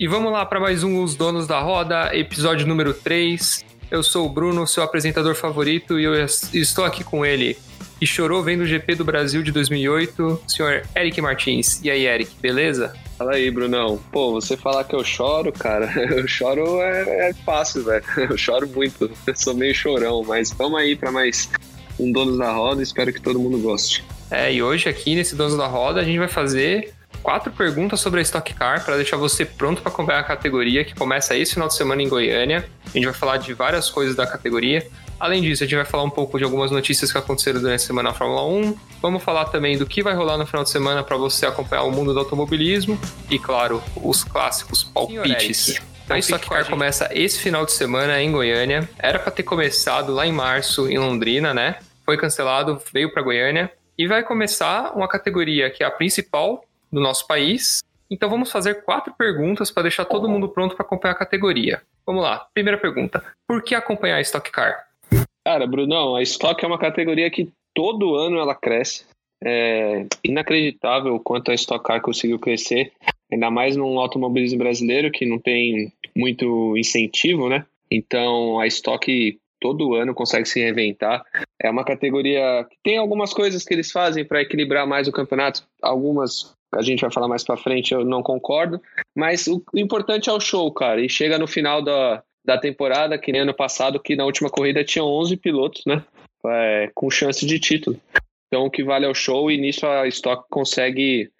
E vamos lá para mais um Os Donos da Roda, episódio número 3. Eu sou o Bruno, seu apresentador favorito, e eu estou aqui com ele, que chorou vendo o GP do Brasil de 2008, o senhor Eric Martins. E aí, Eric, beleza? Fala aí, Brunão. Pô, você falar que eu choro, cara, eu choro é, é fácil, velho. Eu choro muito, eu sou meio chorão, mas vamos aí para mais um Donos da Roda, espero que todo mundo goste. É, e hoje aqui nesse Donos da Roda a gente vai fazer quatro perguntas sobre a Stock Car para deixar você pronto para acompanhar a categoria que começa esse final de semana em Goiânia. A gente vai falar de várias coisas da categoria. Além disso, a gente vai falar um pouco de algumas notícias que aconteceram durante a semana na Fórmula 1. Vamos falar também do que vai rolar no final de semana para você acompanhar o mundo do automobilismo e, claro, os clássicos palpites. Então, a Stock Car começa esse final de semana em Goiânia. Era para ter começado lá em março em Londrina, né? Foi cancelado, veio para Goiânia e vai começar uma categoria que é a principal do nosso país. Então vamos fazer quatro perguntas para deixar todo mundo pronto para acompanhar a categoria. Vamos lá. Primeira pergunta: por que acompanhar a Stock Car? Cara, Brunão, a Stock é uma categoria que todo ano ela cresce. É inacreditável o quanto a Stock Car conseguiu crescer, ainda mais num automobilismo brasileiro que não tem muito incentivo, né? Então a Stock todo ano consegue se reinventar. É uma categoria que tem algumas coisas que eles fazem para equilibrar mais o campeonato, algumas a gente vai falar mais para frente, eu não concordo, mas o importante é o show, cara, e chega no final da, da temporada, que nem ano passado, que na última corrida tinha 11 pilotos, né, é, com chance de título. Então o que vale é o show e nisso a Stock consegue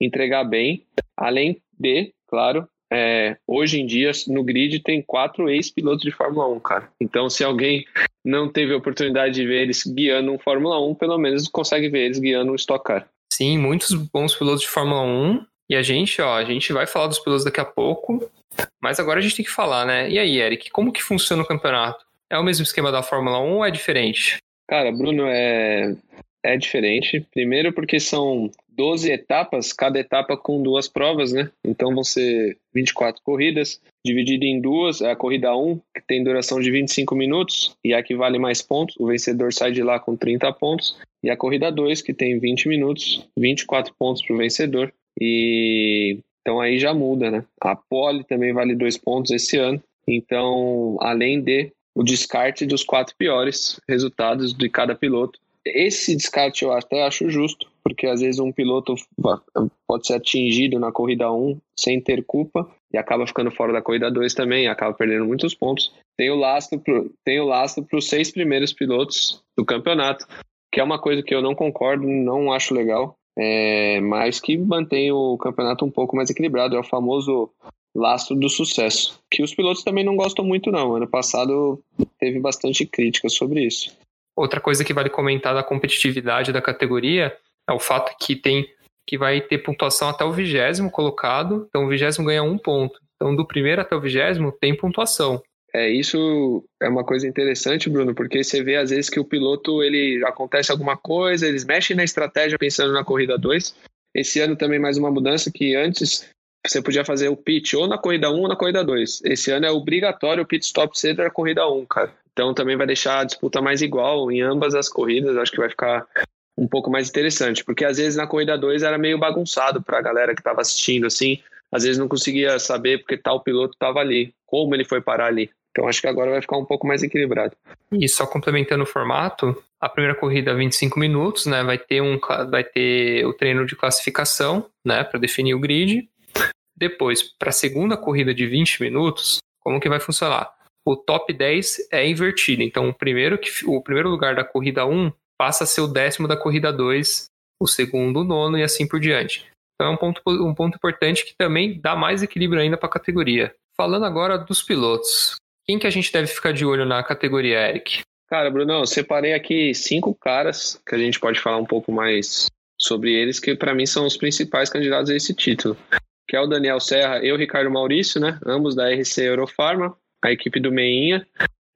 entregar bem, além de, claro, é, hoje em dia, no grid, tem quatro ex-pilotos de Fórmula 1, cara. Então, se alguém não teve a oportunidade de ver eles guiando um Fórmula 1, pelo menos consegue ver eles guiando um Stock Car. Sim, muitos bons pilotos de Fórmula 1. E a gente, ó, a gente vai falar dos pilotos daqui a pouco. Mas agora a gente tem que falar, né? E aí, Eric, como que funciona o campeonato? É o mesmo esquema da Fórmula 1 ou é diferente? Cara, Bruno, é, é diferente. Primeiro porque são 12 etapas, cada etapa com duas provas, né? Então vão ser 24 corridas, dividido em duas. A corrida 1, que tem duração de 25 minutos, e a que vale mais pontos. O vencedor sai de lá com 30 pontos. E a corrida 2, que tem 20 minutos, 24 pontos para o vencedor. E então aí já muda, né? A pole também vale dois pontos esse ano. Então, além de o descarte dos quatro piores resultados de cada piloto, esse descarte eu até acho justo, porque às vezes um piloto pode ser atingido na corrida 1 sem ter culpa e acaba ficando fora da corrida 2 também, acaba perdendo muitos pontos. Tem o lastro para os seis primeiros pilotos do campeonato, que é uma coisa que eu não concordo, não acho legal, é, mas que mantém o campeonato um pouco mais equilibrado. É o famoso lastro do sucesso, que os pilotos também não gostam muito não. Ano passado teve bastante crítica sobre isso. Outra coisa que vale comentar da competitividade da categoria o fato que tem que vai ter pontuação até o vigésimo colocado, então o vigésimo ganha um ponto. Então do primeiro até o vigésimo tem pontuação. É, isso é uma coisa interessante, Bruno, porque você vê às vezes que o piloto, ele acontece alguma coisa, eles mexem na estratégia pensando na corrida 2. Esse ano também mais uma mudança que antes você podia fazer o pit ou na corrida 1 ou na corrida 2. Esse ano é obrigatório o pit stop ser da corrida 1, cara. Então também vai deixar a disputa mais igual em ambas as corridas. Acho que vai ficar um pouco mais interessante, porque às vezes na corrida 2 era meio bagunçado para a galera que estava assistindo, assim, às vezes não conseguia saber porque tal piloto estava ali, como ele foi parar ali. Então acho que agora vai ficar um pouco mais equilibrado. E só complementando o formato, a primeira corrida 25 minutos, né, vai ter um vai ter o treino de classificação, né, para definir o grid. Depois, para a segunda corrida de 20 minutos, como que vai funcionar? o top 10 é invertido. Então, o primeiro, que, o primeiro lugar da corrida 1 passa a ser o décimo da corrida 2, o segundo o nono e assim por diante. Então, é um ponto, um ponto importante que também dá mais equilíbrio ainda para a categoria. Falando agora dos pilotos, quem que a gente deve ficar de olho na categoria, Eric? Cara, Bruno, eu separei aqui cinco caras que a gente pode falar um pouco mais sobre eles, que para mim são os principais candidatos a esse título. Que é o Daniel Serra e o Ricardo Maurício, né? Ambos da RC Eurofarma a equipe do Meinha.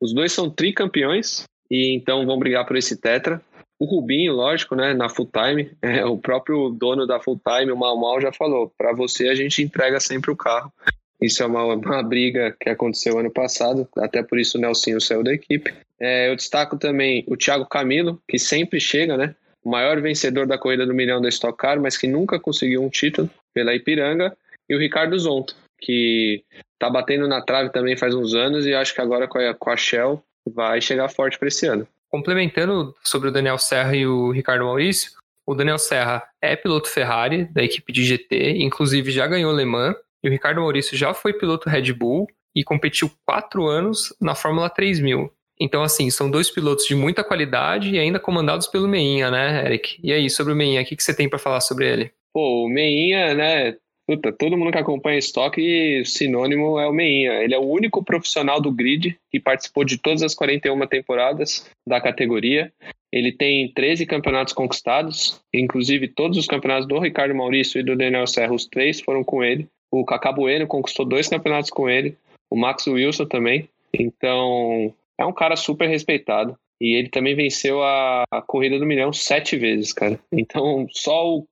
Os dois são tricampeões e então vão brigar por esse tetra. O Rubinho, lógico, né, na full time, é, o próprio dono da full time, o Mal Mal, já falou: para você a gente entrega sempre o carro. Isso é uma, uma briga que aconteceu ano passado, até por isso o Nelsinho saiu da equipe. É, eu destaco também o Thiago Camilo, que sempre chega, né? O maior vencedor da corrida do milhão da Stock Car, mas que nunca conseguiu um título pela Ipiranga. E o Ricardo Zonta, que tá batendo na trave também faz uns anos e acho que agora com a, com a Shell vai chegar forte para esse ano. Complementando sobre o Daniel Serra e o Ricardo Maurício, o Daniel Serra é piloto Ferrari da equipe de GT, inclusive já ganhou Le Mans, e o Ricardo Maurício já foi piloto Red Bull e competiu quatro anos na Fórmula 3000. Então, assim, são dois pilotos de muita qualidade e ainda comandados pelo Meinha, né, Eric? E aí, sobre o Meinha, o que, que você tem para falar sobre ele? Pô, o Meinha, né, Puta, todo mundo que acompanha estoque, sinônimo é o Meinha. Ele é o único profissional do grid que participou de todas as 41 temporadas da categoria. Ele tem 13 campeonatos conquistados, inclusive todos os campeonatos do Ricardo Maurício e do Daniel Serra, os três foram com ele. O Cacá Bueno conquistou dois campeonatos com ele, o Max Wilson também. Então, é um cara super respeitado. E ele também venceu a, a corrida do milhão sete vezes, cara. Então, só o,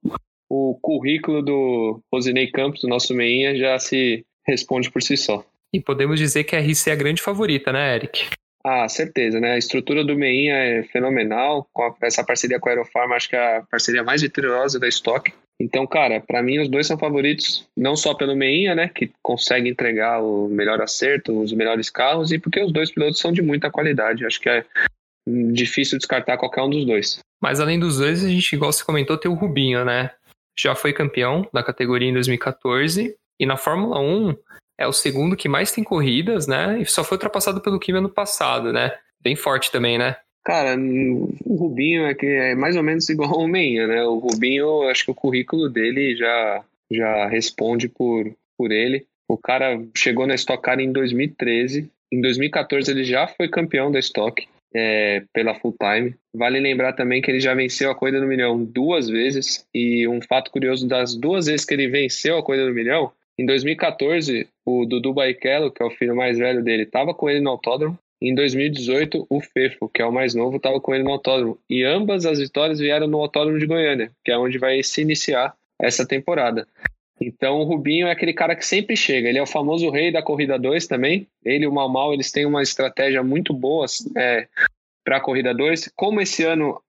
o currículo do Rosinei Campos, do nosso meinha, já se responde por si só. E podemos dizer que a RC é a grande favorita, né, Eric? Ah, certeza, né? A estrutura do Meinha é fenomenal. Com essa parceria com a Aerofarma, acho que é a parceria mais vitoriosa da estoque. Então, cara, para mim os dois são favoritos, não só pelo Meinha, né, que consegue entregar o melhor acerto, os melhores carros, e porque os dois pilotos são de muita qualidade. Acho que é difícil descartar qualquer um dos dois. Mas além dos dois, a gente, igual você comentou, tem o Rubinho, né? Já foi campeão da categoria em 2014 e na Fórmula 1 é o segundo que mais tem corridas, né? E só foi ultrapassado pelo Kimi ano passado, né? Bem forte também, né? Cara, o Rubinho é que é mais ou menos igual ao Meinha, né? O Rubinho, acho que o currículo dele já, já responde por, por ele. O cara chegou na Stock Car em 2013. Em 2014 ele já foi campeão da Stock é, pela Full Time. Vale lembrar também que ele já venceu a Corrida do Milhão duas vezes. E um fato curioso das duas vezes que ele venceu a Corrida do Milhão, em 2014, o Dudu Barrichello, que é o filho mais velho dele, estava com ele no autódromo. Em 2018, o Fefo, que é o mais novo, estava com ele no autódromo. E ambas as vitórias vieram no autódromo de Goiânia, que é onde vai se iniciar essa temporada. Então o Rubinho é aquele cara que sempre chega. Ele é o famoso rei da corrida 2 também. Ele e o Mal Mal, eles têm uma estratégia muito boa é, para a corrida 2. Como esse ano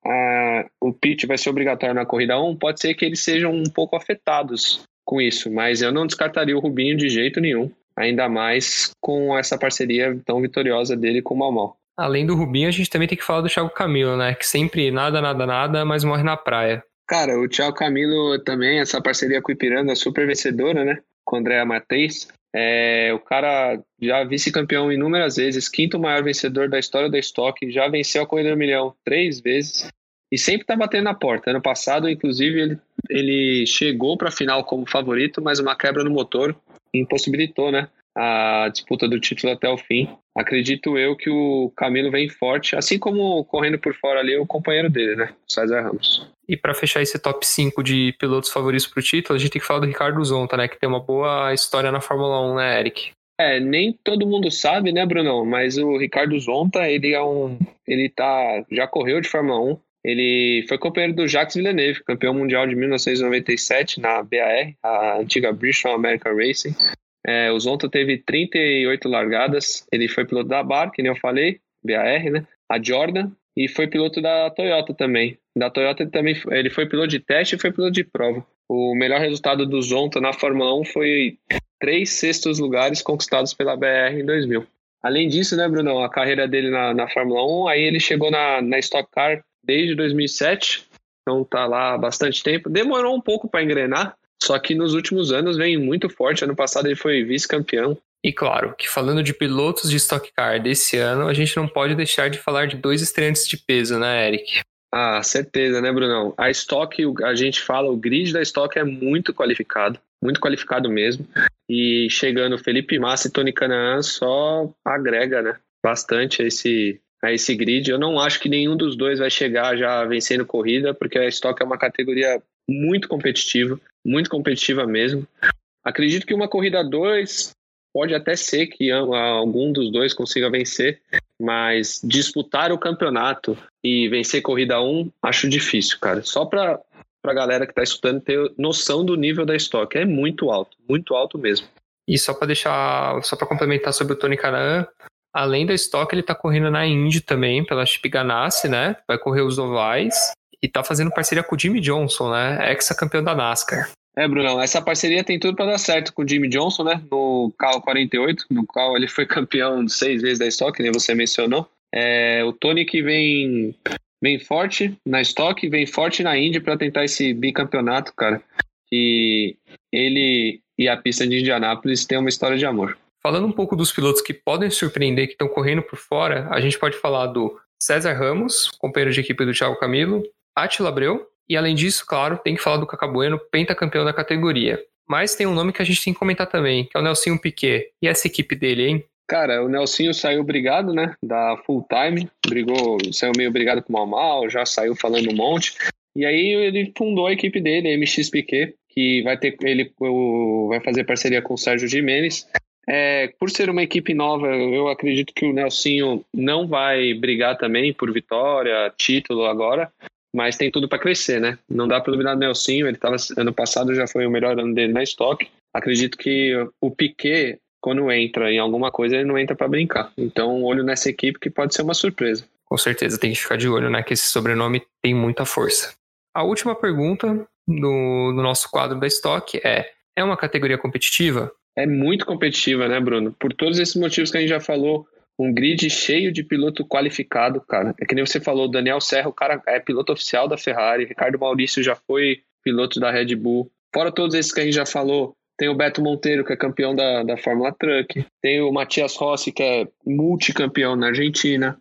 o pit vai ser obrigatório na corrida 1, um, pode ser que eles sejam um pouco afetados com isso, mas eu não descartaria o Rubinho de jeito nenhum ainda mais com essa parceria tão vitoriosa dele com o Malmal. Além do Rubinho, a gente também tem que falar do Thiago Camilo, né? Que sempre nada, nada, nada, mas morre na praia. Cara, o Thiago Camilo também, essa parceria com o Ipiranga é super vencedora, né? Com o André Matheus. É, o cara já vice-campeão inúmeras vezes, quinto maior vencedor da história da Stock, já venceu a Corrida do Milhão três vezes e sempre tá batendo na porta. Ano passado, inclusive, ele, ele chegou para a final como favorito, mas uma quebra no motor impossibilitou, né? A disputa do título até o fim. Acredito eu que o Camilo vem forte, assim como correndo por fora ali o companheiro dele, né? O César Ramos. E para fechar esse top 5 de pilotos favoritos para o título, a gente tem que falar do Ricardo Zonta, né? Que tem uma boa história na Fórmula 1, né, Eric? É, nem todo mundo sabe, né, Brunão? Mas o Ricardo Zonta, ele é um. Ele tá. Já correu de Fórmula 1. Ele foi companheiro do Jacques Villeneuve, campeão mundial de 1997 na BAR, a antiga Bristol American Racing. É, o Zonta teve 38 largadas, ele foi piloto da Bar, que nem eu falei, BAR, né? A Jordan, e foi piloto da Toyota também. Da Toyota ele também ele foi piloto de teste e foi piloto de prova. O melhor resultado do Zonta na Fórmula 1 foi três sextos lugares conquistados pela BR em 2000. Além disso, né, Bruno, a carreira dele na, na Fórmula 1, aí ele chegou na, na Stock Car desde 2007, então tá lá há bastante tempo. Demorou um pouco para engrenar, só que nos últimos anos vem muito forte. Ano passado ele foi vice-campeão. E claro, que falando de pilotos de Stock Car desse ano, a gente não pode deixar de falar de dois estreantes de peso, né, Eric? Ah, certeza, né, Brunão? A Stock, a gente fala, o grid da Stock é muito qualificado, muito qualificado mesmo. E chegando Felipe Massa e Tony Canaan só agrega, né, bastante esse, a esse grid. Eu não acho que nenhum dos dois vai chegar já vencendo corrida, porque a Stock é uma categoria muito competitiva, muito competitiva mesmo. Acredito que uma corrida 2 pode até ser que algum dos dois consiga vencer, mas disputar o campeonato e vencer corrida 1, um, acho difícil, cara. Só para a galera que está estudando ter noção do nível da Stock. É muito alto, muito alto mesmo. E só para deixar, só para complementar sobre o Tony Canan, Além da Stock, ele tá correndo na Indy também, pela Chip Ganassi, né? Vai correr os ovais. E tá fazendo parceria com o Jimmy Johnson, né? Ex-campeão da NASCAR. É, Brunão, essa parceria tem tudo para dar certo com o Jimmy Johnson, né? No carro 48, no qual ele foi campeão seis vezes da Stock, nem você mencionou. É, o Tony que vem, vem forte na Stock, vem forte na Indy para tentar esse bicampeonato, cara. Que ele e a pista de Indianápolis têm uma história de amor. Falando um pouco dos pilotos que podem surpreender, que estão correndo por fora, a gente pode falar do César Ramos, companheiro de equipe do Thiago Camilo, Attila Abreu, e além disso, claro, tem que falar do Cacabueno, pentacampeão da categoria. Mas tem um nome que a gente tem que comentar também, que é o Nelsinho Piquet. E essa equipe dele, hein? Cara, o Nelsinho saiu brigado, né? Da full time, brigou, saiu meio brigado com o já saiu falando um monte. E aí ele fundou a equipe dele, a MX Piquet, que vai ter ele o, vai fazer parceria com o Sérgio Jimenez. É, por ser uma equipe nova, eu acredito que o Nelsinho não vai brigar também por vitória, título agora, mas tem tudo para crescer, né? Não dá para duvidar do Nelsinho, ele estava ano passado já foi o melhor ano dele na estoque. Acredito que o Piquet, quando entra em alguma coisa, ele não entra para brincar. Então, olho nessa equipe que pode ser uma surpresa. Com certeza, tem que ficar de olho, né? Que esse sobrenome tem muita força. A última pergunta do, do nosso quadro da estoque é: é uma categoria competitiva? É muito competitiva, né, Bruno? Por todos esses motivos que a gente já falou, um grid cheio de piloto qualificado, cara. É que nem você falou, Daniel Serra, o cara é piloto oficial da Ferrari, Ricardo Maurício já foi piloto da Red Bull. Fora todos esses que a gente já falou, tem o Beto Monteiro, que é campeão da, da Fórmula Truck, tem o Matias Rossi, que é multicampeão na Argentina.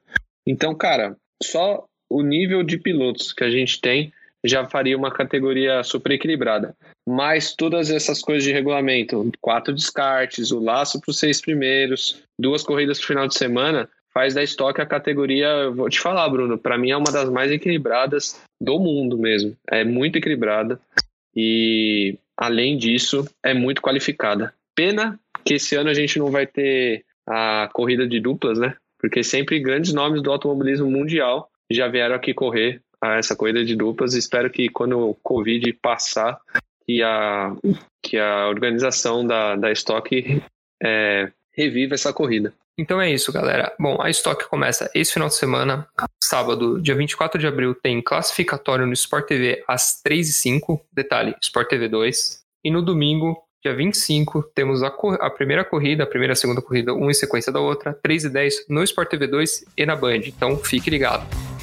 Então, cara, só o nível de pilotos que a gente tem já faria uma categoria super equilibrada. Mas todas essas coisas de regulamento, quatro descartes, o laço para os seis primeiros, duas corridas no final de semana, faz da estoque a categoria, vou te falar, Bruno, para mim é uma das mais equilibradas do mundo mesmo. É muito equilibrada e, além disso, é muito qualificada. Pena que esse ano a gente não vai ter a corrida de duplas, né? Porque sempre grandes nomes do automobilismo mundial já vieram aqui correr a essa corrida de duplas. Espero que quando o Covid passar, que a, que a organização da, da Stock é, reviva essa corrida. Então é isso, galera. Bom, a Stock começa esse final de semana, sábado, dia 24 de abril, tem classificatório no Sport TV às 3h05, detalhe, Sport TV 2. E no domingo, dia 25, temos a, a primeira corrida, a primeira e a segunda corrida, uma em sequência da outra, 3 e 10 no Sport TV 2 e na Band. Então fique ligado.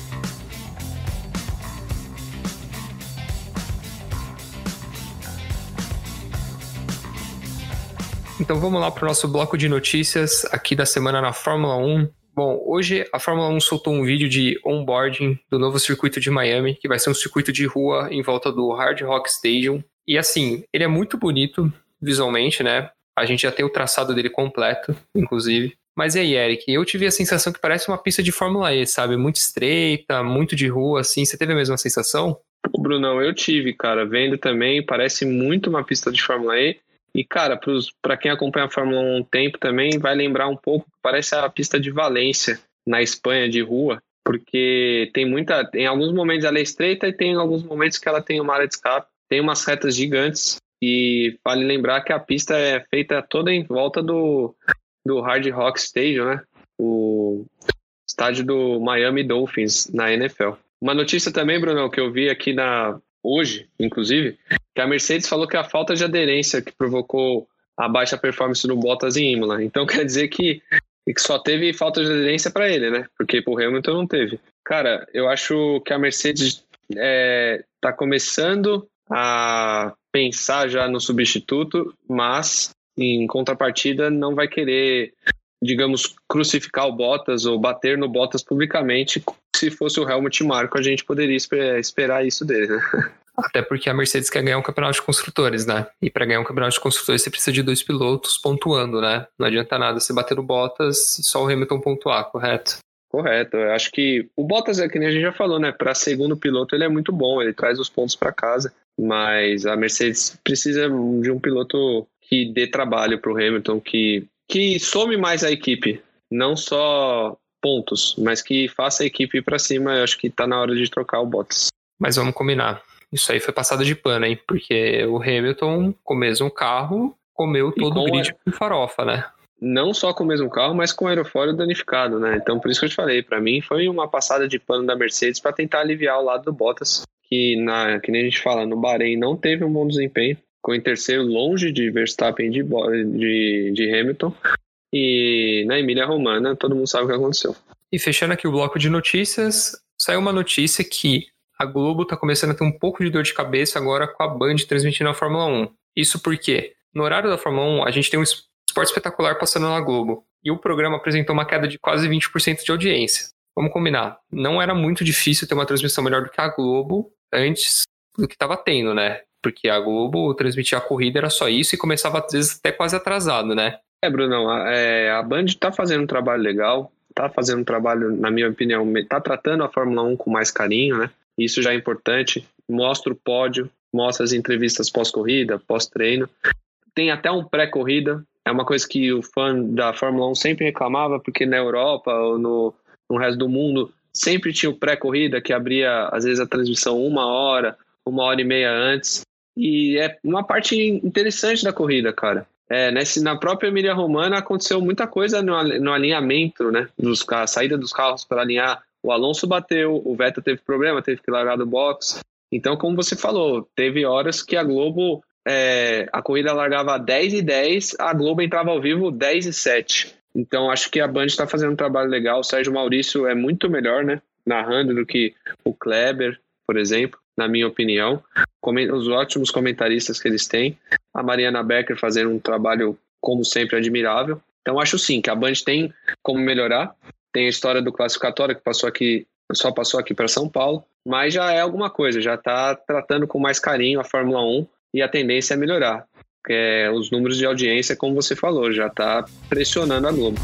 Então vamos lá para o nosso bloco de notícias aqui da semana na Fórmula 1. Bom, hoje a Fórmula 1 soltou um vídeo de onboarding do novo circuito de Miami, que vai ser um circuito de rua em volta do Hard Rock Stadium. E assim, ele é muito bonito visualmente, né? A gente já tem o traçado dele completo, inclusive. Mas e aí, Eric? Eu tive a sensação que parece uma pista de Fórmula E, sabe? Muito estreita, muito de rua, assim. Você teve a mesma sensação? Brunão, eu tive, cara. Vendo também, parece muito uma pista de Fórmula E. E, cara, para quem acompanha a Fórmula 1 um tempo também, vai lembrar um pouco, parece a pista de Valência, na Espanha, de rua, porque tem muita. Em alguns momentos ela é estreita e tem alguns momentos que ela tem uma área de escape, tem umas retas gigantes. E vale lembrar que a pista é feita toda em volta do, do Hard Rock Stadium, né? O estádio do Miami Dolphins na NFL. Uma notícia também, Bruno, que eu vi aqui na, hoje, inclusive, que a Mercedes falou que a falta de aderência que provocou a baixa performance no Bottas em Imola. Então quer dizer que, que só teve falta de aderência para ele, né? Porque pro Hamilton não teve. Cara, eu acho que a Mercedes é, tá começando a pensar já no substituto, mas em contrapartida não vai querer, digamos, crucificar o Bottas ou bater no Bottas publicamente se fosse o Helmut Marko, a gente poderia esperar isso dele, né? Até porque a Mercedes quer ganhar um campeonato de construtores, né? E para ganhar um campeonato de construtores você precisa de dois pilotos pontuando, né? Não adianta nada você bater no Bottas e só o Hamilton pontuar, correto? Correto. Eu acho que o Bottas é que nem a gente já falou, né? Para segundo piloto ele é muito bom, ele traz os pontos para casa. Mas a Mercedes precisa de um piloto que dê trabalho para o Hamilton, que que some mais a equipe, não só pontos, mas que faça a equipe ir para cima. Eu acho que está na hora de trocar o Bottas. Mas vamos combinar. Isso aí foi passado de pano, hein? Porque o Hamilton, com o mesmo carro, comeu todo o grid com farofa, né? Não só com o mesmo carro, mas com o aerofólio danificado, né? Então, por isso que eu te falei, para mim foi uma passada de pano da Mercedes para tentar aliviar o lado do Bottas, que, na, que nem a gente fala, no Bahrein não teve um bom desempenho. ficou em terceiro, longe de Verstappen de, de, de Hamilton. E na Emília Romana, todo mundo sabe o que aconteceu. E fechando aqui o bloco de notícias, saiu uma notícia que a Globo está começando a ter um pouco de dor de cabeça agora com a Band transmitindo a Fórmula 1. Isso porque, no horário da Fórmula 1, a gente tem um esporte espetacular passando na Globo. E o programa apresentou uma queda de quase 20% de audiência. Vamos combinar, não era muito difícil ter uma transmissão melhor do que a Globo antes do que estava tendo, né? Porque a Globo transmitia a corrida, era só isso, e começava às vezes até quase atrasado, né? É, Brunão, a, é, a Band está fazendo um trabalho legal, está fazendo um trabalho, na minha opinião, está tratando a Fórmula 1 com mais carinho, né? Isso já é importante. Mostra o pódio, mostra as entrevistas pós-corrida, pós-treino. Tem até um pré-corrida. É uma coisa que o fã da Fórmula 1 sempre reclamava, porque na Europa ou no, no resto do mundo sempre tinha o pré-corrida que abria, às vezes, a transmissão uma hora, uma hora e meia antes. E é uma parte interessante da corrida, cara. É, nesse, na própria Emília Romana aconteceu muita coisa no, no alinhamento, né? Dos, a saída dos carros para alinhar. O Alonso bateu, o Vettel teve problema, teve que largar do box. Então, como você falou, teve horas que a Globo, é, a corrida largava 10 e 10, a Globo entrava ao vivo 10 e 7. Então, acho que a Band está fazendo um trabalho legal. O Sérgio Maurício é muito melhor, né? Narrando do que o Kleber, por exemplo na minha opinião. Os ótimos comentaristas que eles têm. A Mariana Becker fazendo um trabalho, como sempre, admirável. Então, acho sim que a Band tem como melhorar. Tem a história do classificatório que passou aqui, só passou aqui para São Paulo, mas já é alguma coisa, já está tratando com mais carinho a Fórmula 1 e a tendência é melhorar. É, os números de audiência, como você falou, já está pressionando a Globo.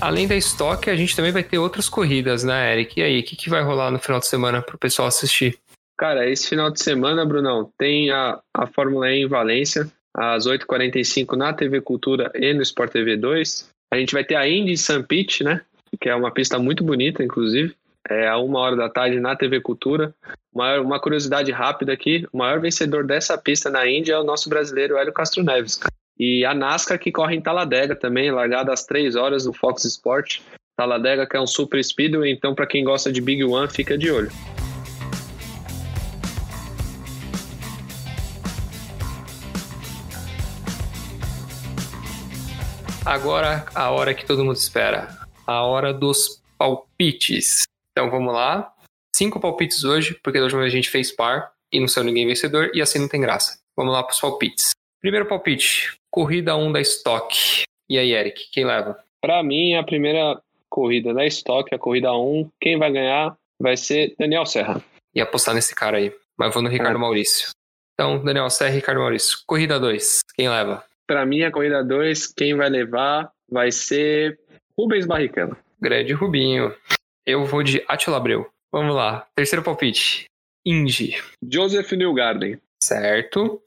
Além da estoque, a gente também vai ter outras corridas, né, Eric? E aí, o que, que vai rolar no final de semana para o pessoal assistir? Cara, esse final de semana, Brunão, tem a, a Fórmula E em Valência, às 8h45 na TV Cultura e no Sport TV 2. A gente vai ter a Indy Pit, né? Que é uma pista muito bonita, inclusive. É a uma hora da tarde na TV Cultura. Uma, uma curiosidade rápida aqui: o maior vencedor dessa pista na Indy é o nosso brasileiro Hélio Castro Neves. E a NASCAR que corre em Taladega também, largada às 3 horas no Fox Sport. Taladega que é um super speedway, então para quem gosta de Big One, fica de olho. Agora a hora que todo mundo espera, a hora dos palpites. Então vamos lá. Cinco palpites hoje, porque da última vez a gente fez par e não saiu ninguém vencedor, e assim não tem graça. Vamos lá para os palpites. Primeiro palpite: corrida 1 da Stock. E aí, Eric, quem leva? Para mim, a primeira corrida da Stock, a corrida 1, quem vai ganhar vai ser Daniel Serra. E apostar nesse cara aí. Mas vou no Ricardo é. Maurício. Então, Daniel Serra e Ricardo Maurício. Corrida 2, quem leva? Para mim, a corrida 2, quem vai levar vai ser Rubens Barrichello. Grande Rubinho. Eu vou de Attila Abreu. Vamos lá. Terceiro palpite. Indy. Joseph Newgarden. Certo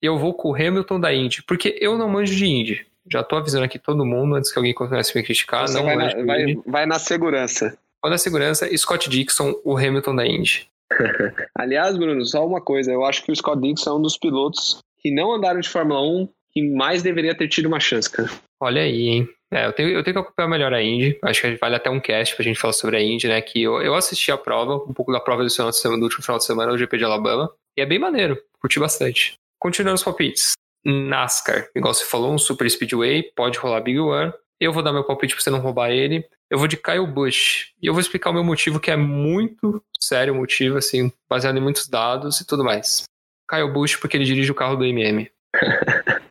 eu vou com o Hamilton da Indy, porque eu não manjo de Indy. Já tô avisando aqui todo mundo antes que alguém comece a me criticar. Você não vai, na, vai, vai, na segurança. Vai na segurança, Scott Dixon, o Hamilton da Indy. Aliás, Bruno, só uma coisa. Eu acho que o Scott Dixon é um dos pilotos que não andaram de Fórmula 1 que mais deveria ter tido uma chance, cara. Olha aí, hein? É, eu tenho, eu tenho que acompanhar melhor a Indy. Acho que vale até um cast pra gente falar sobre a Indy, né? Que eu, eu assisti a prova, um pouco da prova do, final de semana, do último final de semana, o GP de Alabama. E é bem maneiro. Curti bastante. Continuando os palpites. NASCAR, igual você falou, um super speedway, pode rolar Big One. Eu vou dar meu palpite pra você não roubar ele. Eu vou de Kyle Busch. E eu vou explicar o meu motivo, que é muito sério o motivo, assim, baseado em muitos dados e tudo mais. Kyle Busch, porque ele dirige o carro do MM.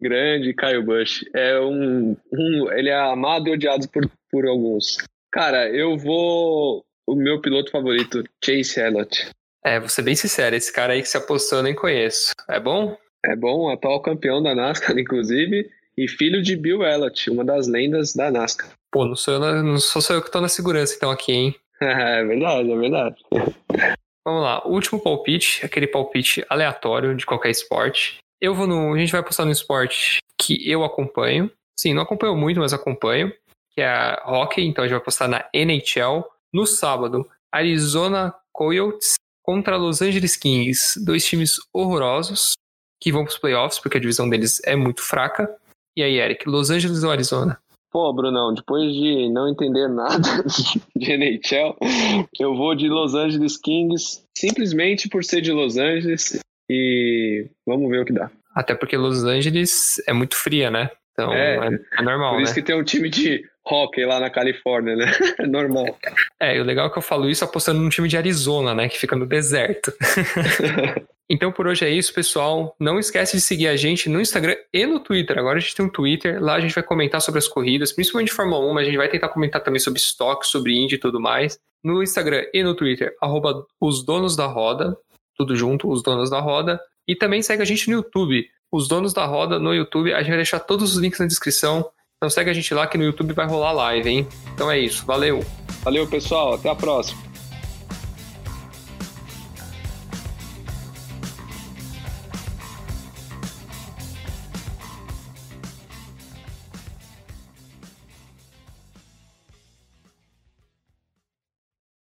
Grande Kyle Busch. É um, um, ele é amado e odiado por, por alguns. Cara, eu vou. O meu piloto favorito, Chase Elliott. É, vou ser bem sincero, esse cara aí que se apostou eu nem conheço. É bom? É bom, atual campeão da NASCAR, inclusive, e filho de Bill Elliott, uma das lendas da NASCAR. Pô, não sou eu, não sou só eu que tô na segurança então aqui, hein? é verdade, é verdade. Vamos lá, último palpite, aquele palpite aleatório de qualquer esporte. Eu vou no. A gente vai apostar no esporte que eu acompanho. Sim, não acompanho muito, mas acompanho. Que é a hockey, então a gente vai apostar na NHL. No sábado, Arizona Coyotes contra Los Angeles Kings, dois times horrorosos que vão para os playoffs porque a divisão deles é muito fraca. E aí, Eric, Los Angeles ou Arizona? pô, Brunão, depois de não entender nada de NHL, eu vou de Los Angeles Kings simplesmente por ser de Los Angeles e vamos ver o que dá. Até porque Los Angeles é muito fria, né? Então é, é, é normal. Por isso né? que tem um time de hockey lá na Califórnia, né? É normal. É, e o legal é que eu falo isso apostando num time de Arizona, né? Que fica no deserto. então por hoje é isso, pessoal. Não esquece de seguir a gente no Instagram e no Twitter. Agora a gente tem um Twitter, lá a gente vai comentar sobre as corridas, principalmente de Fórmula 1, mas a gente vai tentar comentar também sobre estoque, sobre Indy e tudo mais. No Instagram e no Twitter, arroba os donos da roda, tudo junto, os donos da roda. E também segue a gente no YouTube, os donos da roda no YouTube. A gente vai deixar todos os links na descrição. Então segue a gente lá que no YouTube vai rolar live, hein? Então é isso. Valeu. Valeu, pessoal. Até a próxima.